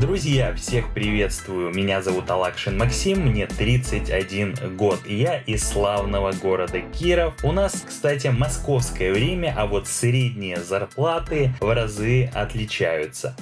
Друзья, всех приветствую. Меня зовут Алакшин Максим, мне 31 год, и я из славного города Киров. У нас, кстати, московское время, а вот средние зарплаты в разы отличаются.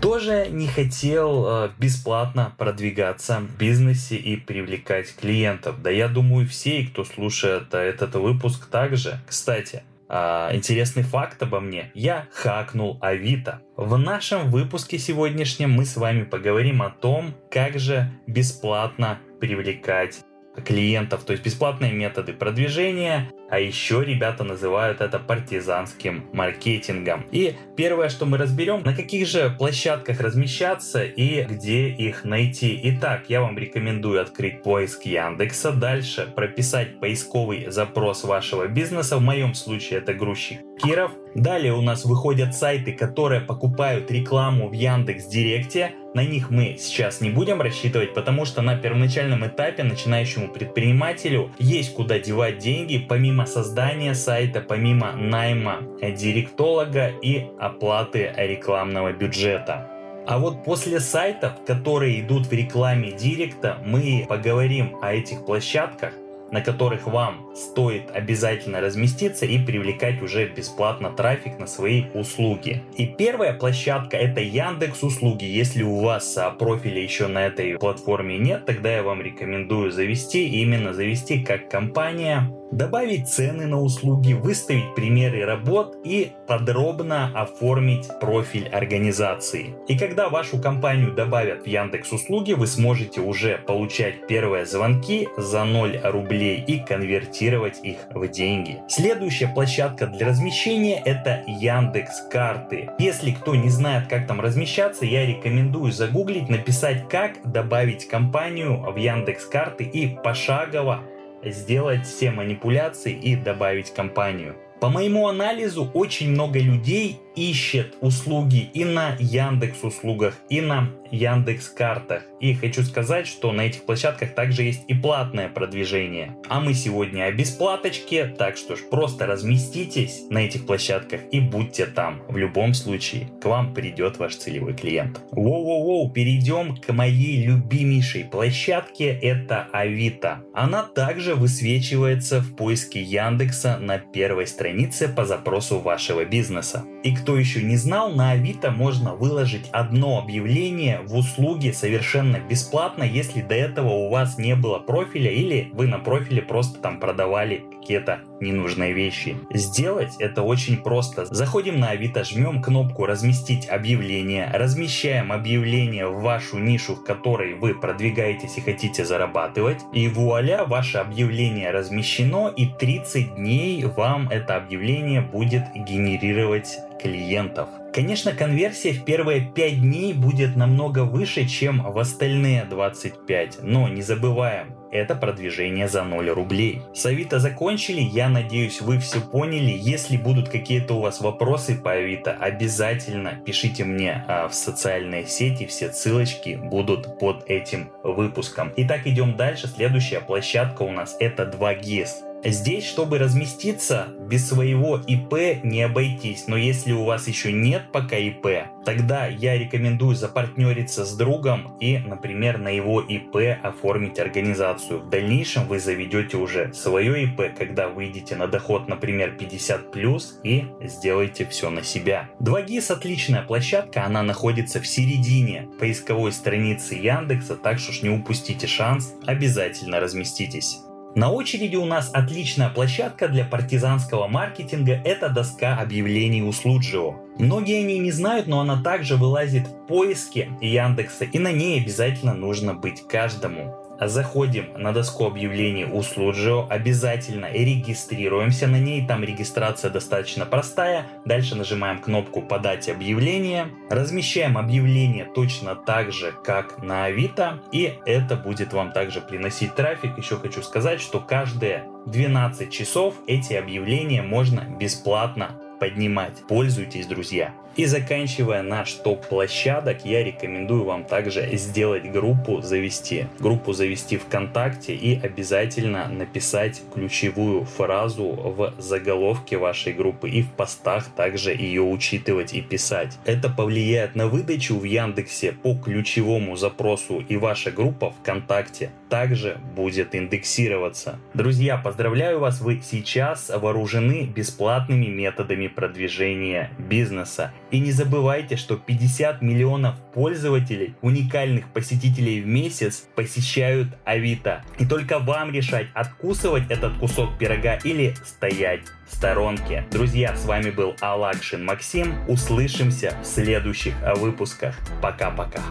Тоже не хотел э, бесплатно продвигаться в бизнесе и привлекать клиентов. Да я думаю, все, кто слушает этот выпуск также. Кстати, а, интересный факт обо мне. Я хакнул Авито. В нашем выпуске сегодняшнем мы с вами поговорим о том, как же бесплатно привлекать клиентов, то есть бесплатные методы продвижения, а еще ребята называют это партизанским маркетингом. И первое, что мы разберем, на каких же площадках размещаться и где их найти. Итак, я вам рекомендую открыть поиск Яндекса, дальше прописать поисковый запрос вашего бизнеса, в моем случае это грузчик Киров. Далее у нас выходят сайты, которые покупают рекламу в Яндекс Директе, на них мы сейчас не будем рассчитывать, потому что на первоначальном этапе начинающему предпринимателю есть куда девать деньги, помимо создания сайта, помимо найма директолога и оплаты рекламного бюджета. А вот после сайтов, которые идут в рекламе директа, мы поговорим о этих площадках, на которых вам стоит обязательно разместиться и привлекать уже бесплатно трафик на свои услуги. И первая площадка это Яндекс услуги. Если у вас а, профиля еще на этой платформе нет, тогда я вам рекомендую завести, именно завести как компания добавить цены на услуги, выставить примеры работ и подробно оформить профиль организации. И когда вашу компанию добавят в Яндекс услуги, вы сможете уже получать первые звонки за 0 рублей и конвертировать их в деньги. Следующая площадка для размещения это Яндекс карты. Если кто не знает, как там размещаться, я рекомендую загуглить, написать, как добавить компанию в Яндекс карты и пошагово сделать все манипуляции и добавить компанию. По моему анализу, очень много людей ищет услуги и на Яндекс услугах, и на Яндекс картах. И хочу сказать, что на этих площадках также есть и платное продвижение. А мы сегодня о бесплаточке, так что ж просто разместитесь на этих площадках и будьте там. В любом случае, к вам придет ваш целевой клиент. Воу-воу-воу, перейдем к моей любимейшей площадке, это Авито. Она также высвечивается в поиске Яндекса на первой странице по запросу вашего бизнеса. И кто еще не знал, на Авито можно выложить одно объявление в услуге совершенно бесплатно, если до этого у вас не было профиля или вы на профиле просто там продавали какие-то ненужные вещи. Сделать это очень просто. Заходим на Авито, жмем кнопку «Разместить объявление», размещаем объявление в вашу нишу, в которой вы продвигаетесь и хотите зарабатывать, и вуаля, ваше объявление размещено, и 30 дней вам это объявление будет генерировать клиентов. Конечно, конверсия в первые 5 дней будет намного выше, чем в остальные 25, но не забываем, это продвижение за 0 рублей. С закончили, я надеюсь вы все поняли. Если будут какие-то у вас вопросы по Авито, обязательно пишите мне а, в социальные сети, все ссылочки будут под этим выпуском. Итак, идем дальше. Следующая площадка у нас это 2GIS. Здесь, чтобы разместиться, без своего ИП не обойтись. Но если у вас еще нет пока ИП, тогда я рекомендую запартнериться с другом и, например, на его ИП оформить организацию. В дальнейшем вы заведете уже свое ИП, когда выйдете на доход, например, 50 плюс и сделаете все на себя. 2GIS отличная площадка, она находится в середине поисковой страницы Яндекса, так что ж не упустите шанс, обязательно разместитесь. На очереди у нас отличная площадка для партизанского маркетинга – это доска объявлений у Слуджио. Многие о ней не знают, но она также вылазит в поиске Яндекса, и на ней обязательно нужно быть каждому. Заходим на доску объявлений у Слуджио, обязательно регистрируемся на ней, там регистрация достаточно простая. Дальше нажимаем кнопку «Подать объявление», размещаем объявление точно так же, как на Авито, и это будет вам также приносить трафик. Еще хочу сказать, что каждые 12 часов эти объявления можно бесплатно поднимать. Пользуйтесь, друзья. И заканчивая наш топ площадок, я рекомендую вам также сделать группу завести. Группу завести ВКонтакте и обязательно написать ключевую фразу в заголовке вашей группы и в постах также ее учитывать и писать. Это повлияет на выдачу в Яндексе по ключевому запросу и ваша группа ВКонтакте также будет индексироваться. Друзья, поздравляю вас, вы сейчас вооружены бесплатными методами продвижения бизнеса. И не забывайте, что 50 миллионов пользователей, уникальных посетителей в месяц посещают Авито. И только вам решать, откусывать этот кусок пирога или стоять в сторонке. Друзья, с вами был Алакшин Максим. Услышимся в следующих выпусках. Пока-пока.